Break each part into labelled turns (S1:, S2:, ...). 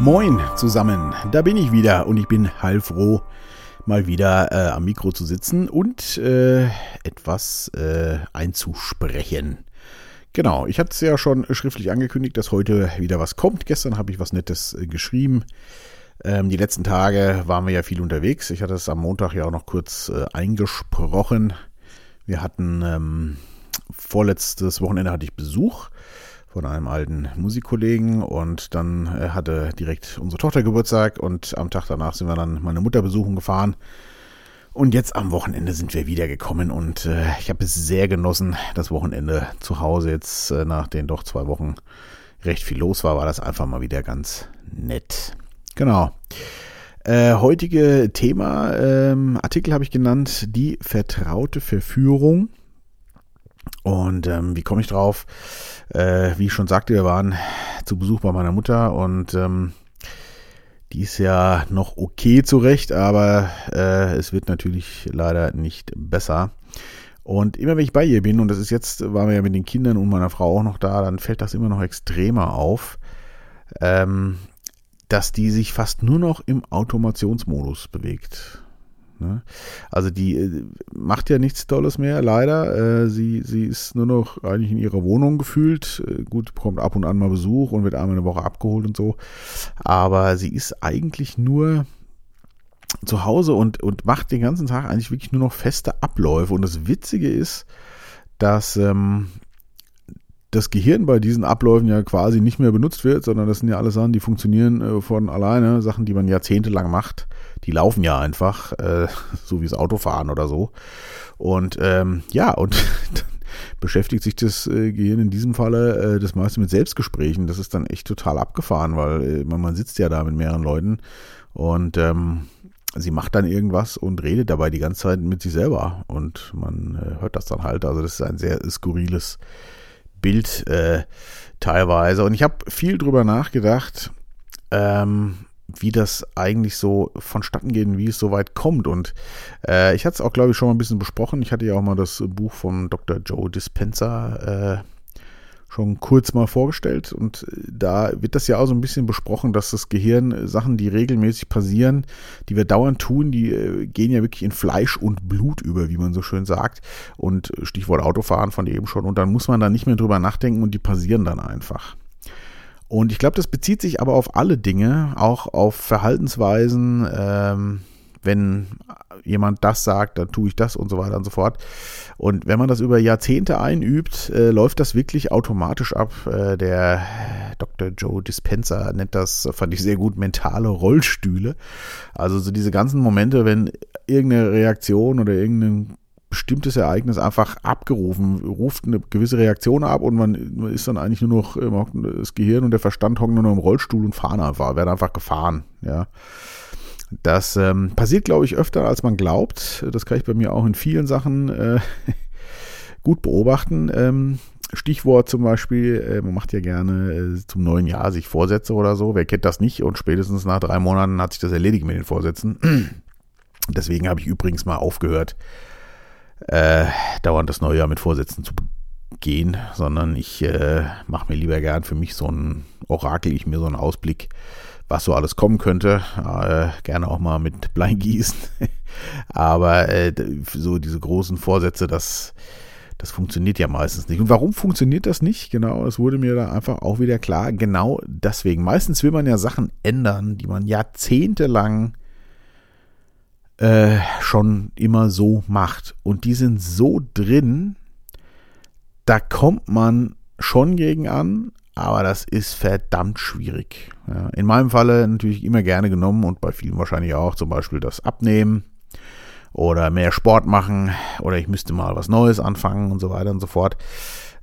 S1: Moin zusammen, da bin ich wieder und ich bin heilfroh, mal wieder äh, am Mikro zu sitzen und äh, etwas äh, einzusprechen. Genau, ich hatte es ja schon schriftlich angekündigt, dass heute wieder was kommt. Gestern habe ich was Nettes äh, geschrieben. Ähm, die letzten Tage waren wir ja viel unterwegs. Ich hatte es am Montag ja auch noch kurz äh, eingesprochen. Wir hatten ähm, vorletztes Wochenende hatte ich Besuch von einem alten Musikkollegen und dann äh, hatte direkt unsere Tochter Geburtstag und am Tag danach sind wir dann meine Mutter besuchen gefahren. Und jetzt am Wochenende sind wir wiedergekommen und äh, ich habe es sehr genossen, das Wochenende zu Hause jetzt äh, nach den doch zwei Wochen recht viel los war, war das einfach mal wieder ganz nett. Genau. Äh, heutige Thema, ähm, Artikel habe ich genannt, die vertraute Verführung. Und ähm, wie komme ich drauf? Äh, wie ich schon sagte, wir waren zu Besuch bei meiner Mutter und ähm, die ist ja noch okay zurecht, aber äh, es wird natürlich leider nicht besser. Und immer wenn ich bei ihr bin, und das ist jetzt, waren wir ja mit den Kindern und meiner Frau auch noch da, dann fällt das immer noch extremer auf, ähm, dass die sich fast nur noch im Automationsmodus bewegt. Ne? Also die äh, macht ja nichts Tolles mehr, leider. Äh, sie, sie ist nur noch eigentlich in ihrer Wohnung gefühlt. Äh, gut, bekommt ab und an mal Besuch und wird einmal eine Woche abgeholt und so. Aber sie ist eigentlich nur zu Hause und, und macht den ganzen Tag eigentlich wirklich nur noch feste Abläufe. Und das Witzige ist, dass ähm, das Gehirn bei diesen Abläufen ja quasi nicht mehr benutzt wird, sondern das sind ja alles Sachen, die funktionieren äh, von alleine, Sachen, die man jahrzehntelang macht, die laufen ja einfach, äh, so wie das Autofahren oder so. Und ähm, ja, und beschäftigt sich das äh, Gehirn in diesem Falle äh, das meiste mit Selbstgesprächen. Das ist dann echt total abgefahren, weil äh, man, sitzt ja da mit mehreren Leuten und ähm, sie macht dann irgendwas und redet dabei die ganze Zeit mit sich selber und man äh, hört das dann halt. Also das ist ein sehr skurriles Bild äh, teilweise. Und ich habe viel drüber nachgedacht, ähm, wie das eigentlich so vonstatten geht und wie es so weit kommt. Und äh, ich hatte es auch, glaube ich, schon mal ein bisschen besprochen. Ich hatte ja auch mal das Buch von Dr. Joe Dispenza äh, schon kurz mal vorgestellt und äh, da wird das ja auch so ein bisschen besprochen, dass das Gehirn äh, Sachen, die regelmäßig passieren, die wir dauernd tun, die äh, gehen ja wirklich in Fleisch und Blut über, wie man so schön sagt. Und Stichwort Autofahren von eben schon. Und dann muss man da nicht mehr drüber nachdenken und die passieren dann einfach. Und ich glaube, das bezieht sich aber auf alle Dinge, auch auf Verhaltensweisen, ähm, wenn jemand das sagt, dann tue ich das und so weiter und so fort. Und wenn man das über Jahrzehnte einübt, äh, läuft das wirklich automatisch ab. Äh, der Dr. Joe Dispenza nennt das, fand ich sehr gut, mentale Rollstühle. Also so diese ganzen Momente, wenn irgendeine Reaktion oder irgendein bestimmtes Ereignis einfach abgerufen, ruft eine gewisse Reaktion ab und man ist dann eigentlich nur noch das Gehirn und der Verstand hocken nur noch im Rollstuhl und fahren einfach, werden einfach gefahren, ja. Das ähm, passiert, glaube ich, öfter, als man glaubt. Das kann ich bei mir auch in vielen Sachen äh, gut beobachten. Ähm, Stichwort zum Beispiel, äh, man macht ja gerne äh, zum neuen Jahr sich Vorsätze oder so. Wer kennt das nicht? Und spätestens nach drei Monaten hat sich das erledigt mit den Vorsätzen. Deswegen habe ich übrigens mal aufgehört, äh, dauernd das neue Jahr mit Vorsätzen zu gehen, sondern ich äh, mache mir lieber gern für mich so ein Orakel, ich mir so einen Ausblick was so alles kommen könnte. Äh, gerne auch mal mit Blei gießen. Aber äh, so diese großen Vorsätze, das, das funktioniert ja meistens nicht. Und warum funktioniert das nicht? Genau, es wurde mir da einfach auch wieder klar. Genau deswegen. Meistens will man ja Sachen ändern, die man jahrzehntelang äh, schon immer so macht. Und die sind so drin, da kommt man schon gegen an, aber das ist verdammt schwierig. Ja, in meinem Falle natürlich immer gerne genommen und bei vielen wahrscheinlich auch zum Beispiel das Abnehmen oder mehr Sport machen oder ich müsste mal was Neues anfangen und so weiter und so fort.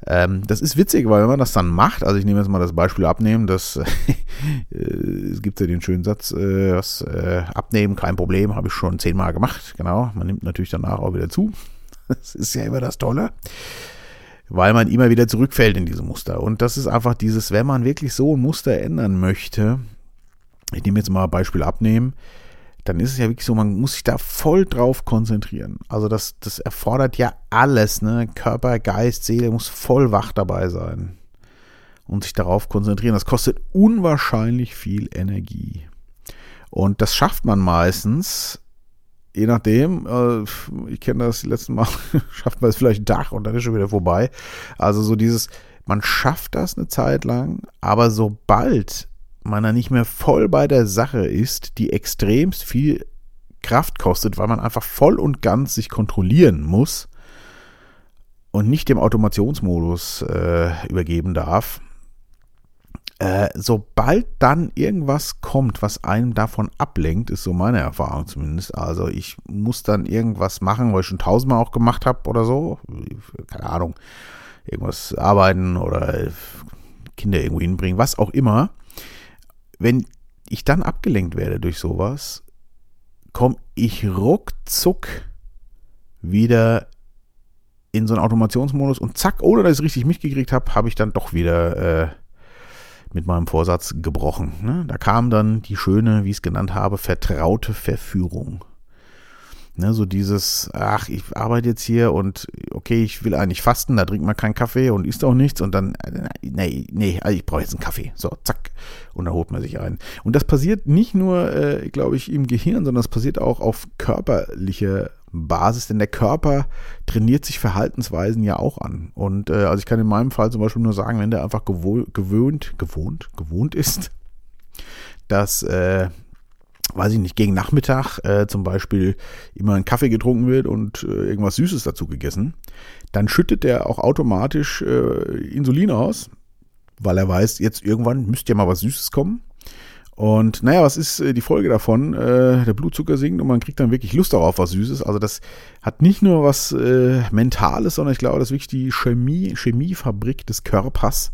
S1: Ähm, das ist witzig, weil wenn man das dann macht, also ich nehme jetzt mal das Beispiel Abnehmen, das äh, gibt ja den schönen Satz, äh, das äh, Abnehmen kein Problem, habe ich schon zehnmal gemacht, genau. Man nimmt natürlich danach auch wieder zu. Das ist ja immer das Tolle weil man immer wieder zurückfällt in diese Muster. Und das ist einfach dieses, wenn man wirklich so ein Muster ändern möchte, ich nehme jetzt mal ein Beispiel abnehmen, dann ist es ja wirklich so, man muss sich da voll drauf konzentrieren. Also das, das erfordert ja alles, ne? Körper, Geist, Seele muss voll wach dabei sein und sich darauf konzentrieren. Das kostet unwahrscheinlich viel Energie. Und das schafft man meistens, je nachdem, äh, ich kenne das die letzten Mal, schafft man es vielleicht ein Tag und dann ist schon wieder vorbei. Also so dieses, man schafft das eine Zeit lang, aber sobald man dann nicht mehr voll bei der Sache ist, die extremst viel Kraft kostet, weil man einfach voll und ganz sich kontrollieren muss und nicht dem Automationsmodus äh, übergeben darf. Äh, sobald dann irgendwas kommt, was einen davon ablenkt, ist so meine Erfahrung zumindest. Also ich muss dann irgendwas machen, was ich schon tausendmal auch gemacht habe oder so. Keine Ahnung. Irgendwas arbeiten oder Kinder irgendwo hinbringen, was auch immer wenn ich dann abgelenkt werde durch sowas, komme ich ruckzuck wieder in so einen Automationsmodus und zack, ohne dass ich es richtig mitgekriegt habe, habe ich dann doch wieder äh, mit meinem Vorsatz gebrochen. Ne? Da kam dann die schöne, wie ich es genannt habe, vertraute Verführung. Ne, so dieses, ach, ich arbeite jetzt hier und okay, ich will eigentlich fasten, da trinkt man keinen Kaffee und isst auch nichts und dann, äh, nee, nee, also ich brauche jetzt einen Kaffee. So, zack. Und dann holt man sich einen. Und das passiert nicht nur, äh, glaube ich, im Gehirn, sondern das passiert auch auf körperlicher Basis, denn der Körper trainiert sich Verhaltensweisen ja auch an. Und äh, also ich kann in meinem Fall zum Beispiel nur sagen, wenn der einfach gewöhnt, gewohnt, gewohnt ist, dass äh, weiß ich nicht, gegen Nachmittag äh, zum Beispiel immer ein Kaffee getrunken wird und äh, irgendwas Süßes dazu gegessen, dann schüttet der auch automatisch äh, Insulin aus, weil er weiß, jetzt irgendwann müsste ja mal was Süßes kommen. Und naja, was ist äh, die Folge davon? Äh, der Blutzucker sinkt und man kriegt dann wirklich Lust darauf, was Süßes. Also das hat nicht nur was äh, Mentales, sondern ich glaube, das ist wirklich die Chemie, Chemiefabrik des Körpers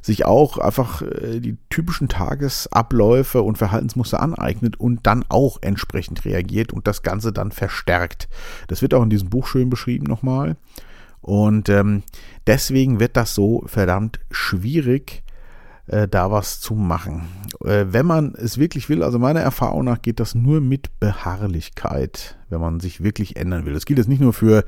S1: sich auch einfach äh, die typischen Tagesabläufe und Verhaltensmuster aneignet und dann auch entsprechend reagiert und das Ganze dann verstärkt. Das wird auch in diesem Buch schön beschrieben nochmal. Und ähm, deswegen wird das so verdammt schwierig, äh, da was zu machen. Äh, wenn man es wirklich will, also meiner Erfahrung nach geht das nur mit Beharrlichkeit, wenn man sich wirklich ändern will. Das gilt jetzt nicht nur für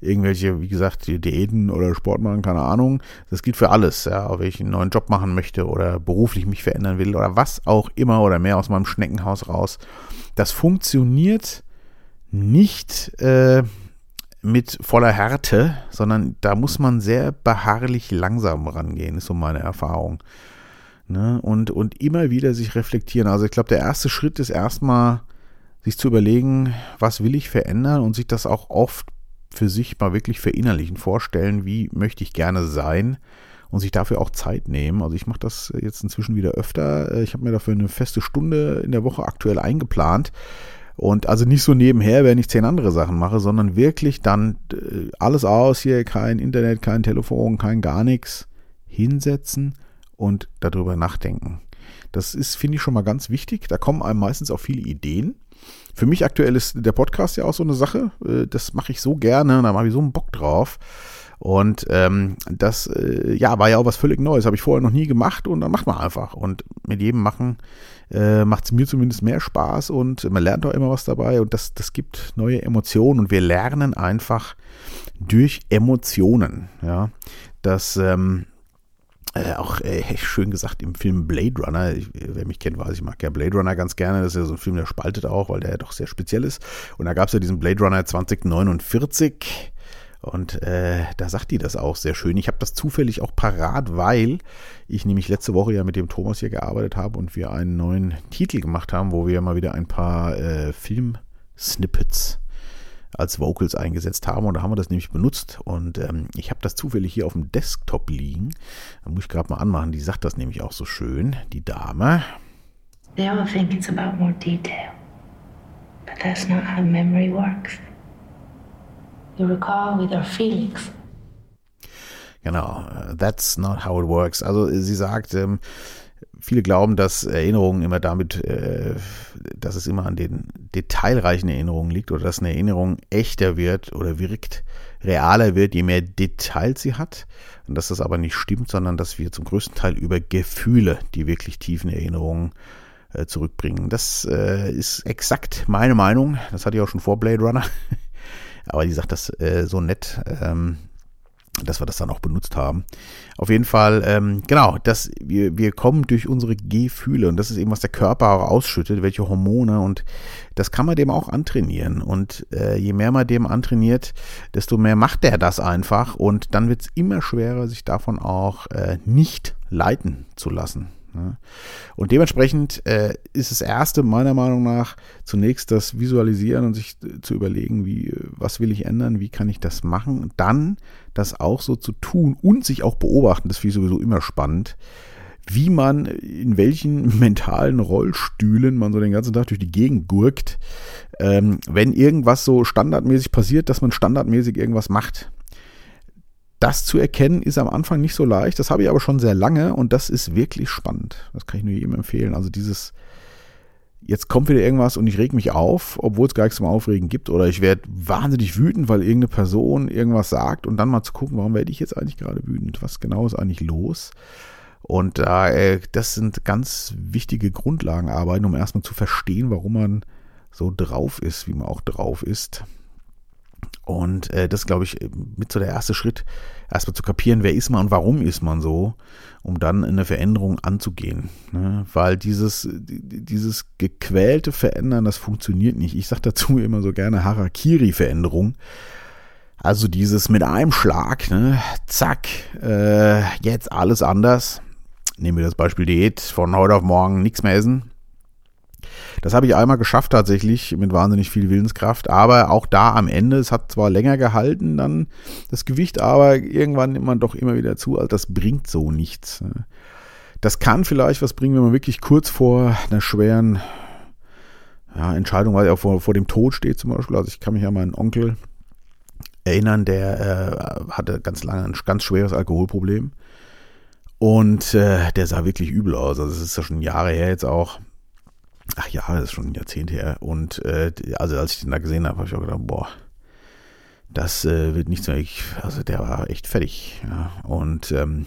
S1: irgendwelche, wie gesagt, Diäten oder Sport machen, keine Ahnung. Das gilt für alles, ja, ob ich einen neuen Job machen möchte oder beruflich mich verändern will oder was auch immer oder mehr aus meinem Schneckenhaus raus. Das funktioniert nicht äh, mit voller Härte, sondern da muss man sehr beharrlich langsam rangehen, ist so meine Erfahrung. Ne? Und, und immer wieder sich reflektieren. Also ich glaube, der erste Schritt ist erstmal, sich zu überlegen, was will ich verändern und sich das auch oft für sich mal wirklich verinnerlichen, vorstellen, wie möchte ich gerne sein und sich dafür auch Zeit nehmen. Also ich mache das jetzt inzwischen wieder öfter. Ich habe mir dafür eine feste Stunde in der Woche aktuell eingeplant. Und also nicht so nebenher, wenn ich zehn andere Sachen mache, sondern wirklich dann äh, alles aus, hier kein Internet, kein Telefon, kein gar nichts, hinsetzen und darüber nachdenken. Das ist, finde ich, schon mal ganz wichtig. Da kommen einem meistens auch viele Ideen. Für mich aktuell ist der Podcast ja auch so eine Sache. Äh, das mache ich so gerne, da habe ich so einen Bock drauf. Und ähm, das äh, ja, war ja auch was völlig Neues. Habe ich vorher noch nie gemacht und dann macht man einfach. Und mit jedem Machen äh, macht es mir zumindest mehr Spaß und man lernt auch immer was dabei und das, das gibt neue Emotionen und wir lernen einfach durch Emotionen. Ja, das ähm, äh, auch äh, schön gesagt im Film Blade Runner. Ich, wer mich kennt, weiß, ich mag ja Blade Runner ganz gerne. Das ist ja so ein Film, der spaltet auch, weil der ja doch sehr speziell ist. Und da gab es ja diesen Blade Runner 2049. Und äh, da sagt die das auch sehr schön. Ich habe das zufällig auch parat, weil ich nämlich letzte Woche ja mit dem Thomas hier gearbeitet habe und wir einen neuen Titel gemacht haben, wo wir mal wieder ein paar äh, Film-Snippets als Vocals eingesetzt haben. Und da haben wir das nämlich benutzt. Und ähm, ich habe das zufällig hier auf dem Desktop liegen. Da muss ich gerade mal anmachen. Die sagt das nämlich auch so schön, die Dame. They all think it's about more detail. But that's not how memory works. You recall with your feelings. Genau, that's not how it works. Also sie sagt, ähm, viele glauben, dass Erinnerungen immer damit, äh, dass es immer an den detailreichen Erinnerungen liegt oder dass eine Erinnerung echter wird oder wirkt, realer wird, je mehr Details sie hat. Und dass das aber nicht stimmt, sondern dass wir zum größten Teil über Gefühle die wirklich tiefen Erinnerungen äh, zurückbringen. Das äh, ist exakt meine Meinung. Das hatte ich auch schon vor Blade Runner. Aber die sagt das äh, so nett. Ähm, dass wir das dann auch benutzt haben. Auf jeden Fall, ähm, genau, das, wir, wir kommen durch unsere Gefühle und das ist eben, was der Körper auch ausschüttet, welche Hormone und das kann man dem auch antrainieren. Und äh, je mehr man dem antrainiert, desto mehr macht der das einfach und dann wird es immer schwerer, sich davon auch äh, nicht leiten zu lassen. Und dementsprechend äh, ist das erste meiner Meinung nach zunächst das Visualisieren und sich zu überlegen, wie, was will ich ändern, wie kann ich das machen. Dann das auch so zu tun und sich auch beobachten, das finde ich sowieso immer spannend, wie man in welchen mentalen Rollstühlen man so den ganzen Tag durch die Gegend gurkt, ähm, wenn irgendwas so standardmäßig passiert, dass man standardmäßig irgendwas macht das zu erkennen ist am Anfang nicht so leicht. Das habe ich aber schon sehr lange und das ist wirklich spannend. Das kann ich nur jedem empfehlen. Also dieses, jetzt kommt wieder irgendwas und ich reg mich auf, obwohl es gar nichts zum Aufregen gibt. Oder ich werde wahnsinnig wütend, weil irgendeine Person irgendwas sagt und dann mal zu gucken, warum werde ich jetzt eigentlich gerade wütend? Was genau ist eigentlich los? Und äh, das sind ganz wichtige Grundlagenarbeiten, um erstmal zu verstehen, warum man so drauf ist, wie man auch drauf ist. Und äh, das glaube ich, mit so der erste Schritt, erstmal zu kapieren, wer ist man und warum ist man so, um dann eine Veränderung anzugehen. Ne? Weil dieses, dieses gequälte Verändern, das funktioniert nicht. Ich sage dazu immer so gerne Harakiri-Veränderung. Also dieses mit einem Schlag, ne? zack, äh, jetzt alles anders. Nehmen wir das Beispiel Diät, von heute auf morgen nichts mehr essen. Das habe ich einmal geschafft tatsächlich mit wahnsinnig viel Willenskraft, aber auch da am Ende, es hat zwar länger gehalten dann das Gewicht, aber irgendwann nimmt man doch immer wieder zu, also das bringt so nichts. Das kann vielleicht was bringen, wenn man wirklich kurz vor einer schweren ja, Entscheidung, weil er vor, vor dem Tod steht zum Beispiel. Also ich kann mich an meinen Onkel erinnern, der äh, hatte ganz lange ein ganz schweres Alkoholproblem. Und äh, der sah wirklich übel aus. Also das ist ja schon Jahre her jetzt auch. Ach ja, das ist schon ein Jahrzehnt her. Und äh, also als ich den da gesehen habe, habe ich auch gedacht, boah, das äh, wird nichts mehr. Ich, also der war echt fertig. Ja. Und ähm,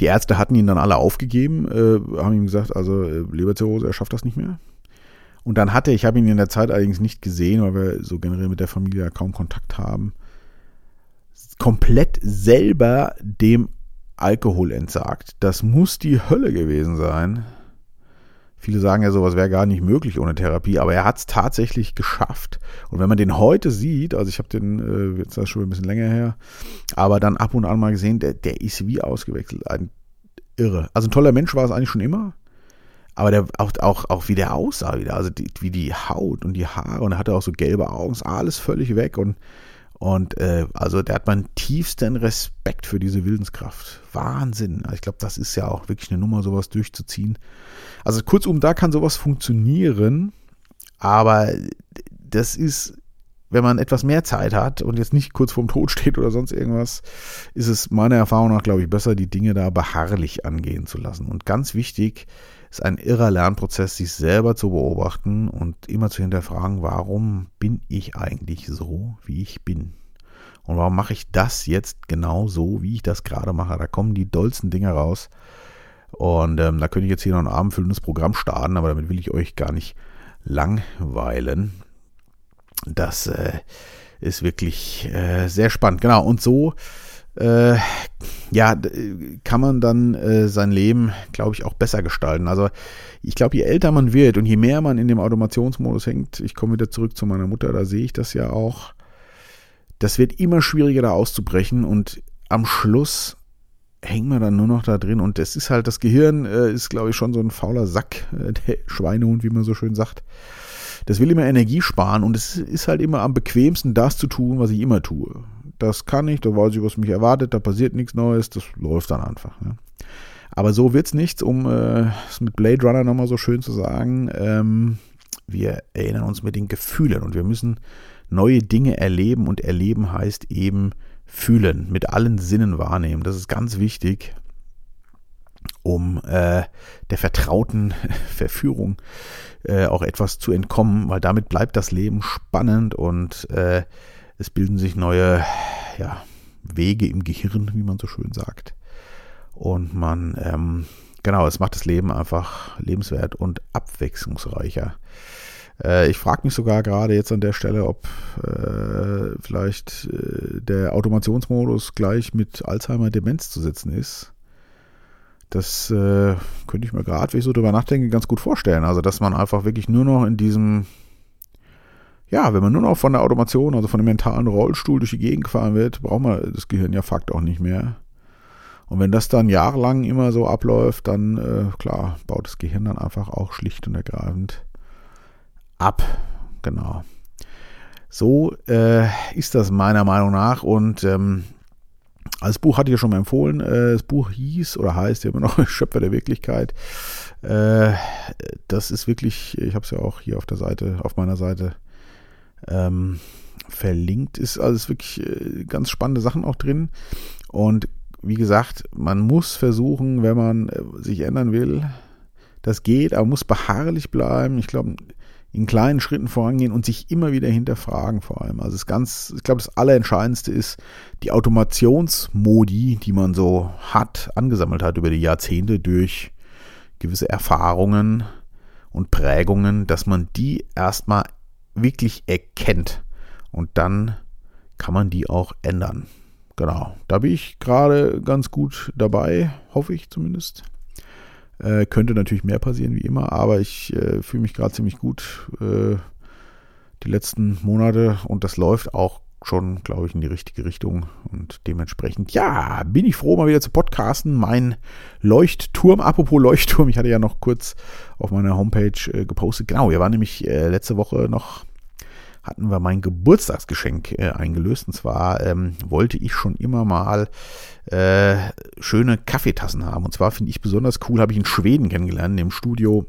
S1: die Ärzte hatten ihn dann alle aufgegeben, äh, haben ihm gesagt, also äh, Leberzirrhose, er schafft das nicht mehr. Und dann hatte, ich habe ihn in der Zeit allerdings nicht gesehen, weil wir so generell mit der Familie kaum Kontakt haben, komplett selber dem Alkohol entsagt. Das muss die Hölle gewesen sein. Viele sagen ja, sowas wäre gar nicht möglich ohne Therapie, aber er hat es tatsächlich geschafft. Und wenn man den heute sieht, also ich habe den, äh, jetzt ist schon ein bisschen länger her, aber dann ab und an mal gesehen, der, der ist wie ausgewechselt. Ein irre. Also ein toller Mensch war es eigentlich schon immer. Aber der, auch, auch, auch wie der aussah wieder, also die, wie die Haut und die Haare und er hatte auch so gelbe Augen, alles völlig weg und und äh, also der hat meinen tiefsten Respekt für diese Willenskraft. Wahnsinn. Also ich glaube, das ist ja auch wirklich eine Nummer, sowas durchzuziehen. Also kurzum, da kann sowas funktionieren, aber das ist, wenn man etwas mehr Zeit hat und jetzt nicht kurz vorm Tod steht oder sonst irgendwas, ist es meiner Erfahrung nach, glaube ich, besser, die Dinge da beharrlich angehen zu lassen. Und ganz wichtig, ist ein irrer Lernprozess, sich selber zu beobachten und immer zu hinterfragen, warum bin ich eigentlich so, wie ich bin? Und warum mache ich das jetzt genau so, wie ich das gerade mache? Da kommen die dollsten Dinge raus. Und ähm, da könnte ich jetzt hier noch ein abendfüllendes Programm starten, aber damit will ich euch gar nicht langweilen. Das äh, ist wirklich äh, sehr spannend. Genau, und so äh, ja, kann man dann äh, sein Leben, glaube ich, auch besser gestalten. Also ich glaube, je älter man wird und je mehr man in dem Automationsmodus hängt, ich komme wieder zurück zu meiner Mutter, da sehe ich das ja auch, das wird immer schwieriger da auszubrechen und am Schluss hängt man dann nur noch da drin und es ist halt, das Gehirn äh, ist, glaube ich, schon so ein fauler Sack, äh, der Schweinehund, wie man so schön sagt. Das will immer Energie sparen und es ist halt immer am bequemsten, das zu tun, was ich immer tue das kann ich, da weiß ich, was mich erwartet, da passiert nichts Neues, das läuft dann einfach. Ne? Aber so wird es nichts, um äh, es mit Blade Runner nochmal so schön zu sagen. Ähm, wir erinnern uns mit den Gefühlen und wir müssen neue Dinge erleben und erleben heißt eben fühlen, mit allen Sinnen wahrnehmen. Das ist ganz wichtig, um äh, der vertrauten Verführung äh, auch etwas zu entkommen, weil damit bleibt das Leben spannend und äh, es bilden sich neue ja, Wege im Gehirn, wie man so schön sagt. Und man ähm, genau, es macht das Leben einfach lebenswert und abwechslungsreicher. Äh, ich frage mich sogar gerade jetzt an der Stelle, ob äh, vielleicht äh, der Automationsmodus gleich mit Alzheimer-Demenz zu setzen ist. Das äh, könnte ich mir gerade, wenn ich so drüber nachdenke, ganz gut vorstellen. Also, dass man einfach wirklich nur noch in diesem, ja, wenn man nur noch von der Automation, also von dem mentalen Rollstuhl durch die Gegend gefahren wird, braucht man das Gehirn ja fakt auch nicht mehr. Und wenn das dann jahrelang immer so abläuft, dann, äh, klar, baut das Gehirn dann einfach auch schlicht und ergreifend ab. Genau. So äh, ist das meiner Meinung nach. Und ähm, als Buch hatte ich ja schon mal empfohlen. Äh, das Buch hieß oder heißt ja immer noch Schöpfer der Wirklichkeit. Äh, das ist wirklich, ich habe es ja auch hier auf der Seite, auf meiner Seite ähm, verlinkt. Ist also wirklich äh, ganz spannende Sachen auch drin. Und wie gesagt, man muss versuchen, wenn man äh, sich ändern will, das geht, aber man muss beharrlich bleiben. Ich glaube, in kleinen Schritten vorangehen und sich immer wieder hinterfragen vor allem. Also das ganz, ich glaube, das Allerentscheidendste ist die Automationsmodi, die man so hat, angesammelt hat über die Jahrzehnte durch gewisse Erfahrungen und Prägungen, dass man die erstmal wirklich erkennt und dann kann man die auch ändern. Genau, da bin ich gerade ganz gut dabei, hoffe ich zumindest. Äh, könnte natürlich mehr passieren, wie immer, aber ich äh, fühle mich gerade ziemlich gut äh, die letzten Monate und das läuft auch schon, glaube ich, in die richtige Richtung. Und dementsprechend, ja, bin ich froh, mal wieder zu podcasten. Mein Leuchtturm, apropos Leuchtturm, ich hatte ja noch kurz auf meiner Homepage äh, gepostet. Genau, wir waren nämlich äh, letzte Woche noch hatten wir mein Geburtstagsgeschenk äh, eingelöst. Und zwar ähm, wollte ich schon immer mal äh, schöne Kaffeetassen haben. Und zwar finde ich besonders cool, habe ich in Schweden kennengelernt, im Studio,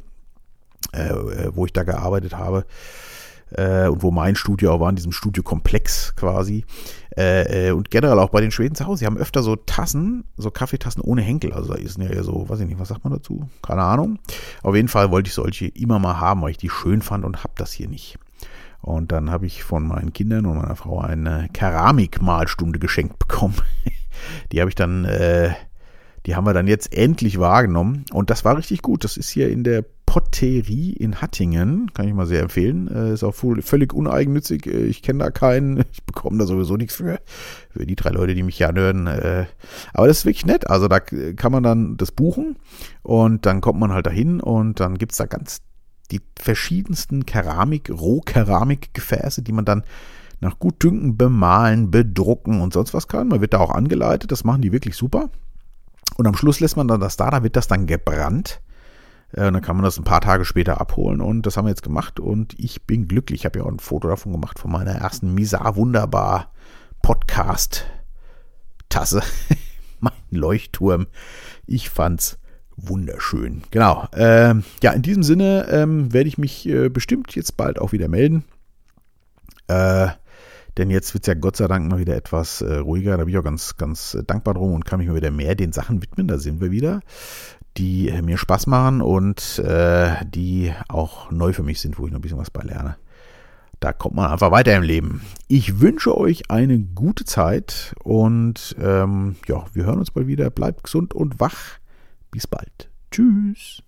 S1: äh, äh, wo ich da gearbeitet habe. Äh, und wo mein Studio auch war, in diesem Studiokomplex quasi. Äh, und generell auch bei den Schweden zu Hause. Sie haben öfter so Tassen, so Kaffeetassen ohne Henkel. Also da ist ja so, weiß ich nicht, was sagt man dazu? Keine Ahnung. Auf jeden Fall wollte ich solche immer mal haben, weil ich die schön fand und habe das hier nicht. Und dann habe ich von meinen Kindern und meiner Frau eine Keramikmalstunde geschenkt bekommen. die habe ich dann, äh, die haben wir dann jetzt endlich wahrgenommen. Und das war richtig gut. Das ist hier in der Potterie in Hattingen. Kann ich mal sehr empfehlen. Äh, ist auch völlig uneigennützig. Äh, ich kenne da keinen. Ich bekomme da sowieso nichts für. Für die drei Leute, die mich ja hören. Äh, aber das ist wirklich nett. Also da kann man dann das buchen und dann kommt man halt dahin und dann gibt es da ganz die verschiedensten Keramik, Rohkeramikgefäße, die man dann nach Gutdünken bemalen, bedrucken und sonst was kann. Man wird da auch angeleitet, das machen die wirklich super. Und am Schluss lässt man dann das da, da wird das dann gebrannt. Äh, und dann kann man das ein paar Tage später abholen und das haben wir jetzt gemacht und ich bin glücklich. Ich habe ja auch ein Foto davon gemacht von meiner ersten Misa Wunderbar Podcast Tasse. mein Leuchtturm. Ich fand's wunderschön. Genau. Ähm, ja, in diesem Sinne ähm, werde ich mich äh, bestimmt jetzt bald auch wieder melden. Äh, denn jetzt wird es ja Gott sei Dank mal wieder etwas äh, ruhiger. Da bin ich auch ganz, ganz äh, dankbar drum und kann mich mal wieder mehr den Sachen widmen. Da sind wir wieder, die äh, mir Spaß machen und äh, die auch neu für mich sind, wo ich noch ein bisschen was bei lerne. Da kommt man einfach weiter im Leben. Ich wünsche euch eine gute Zeit und ähm, ja, wir hören uns bald wieder. Bleibt gesund und wach. Bis bald. Tschüss.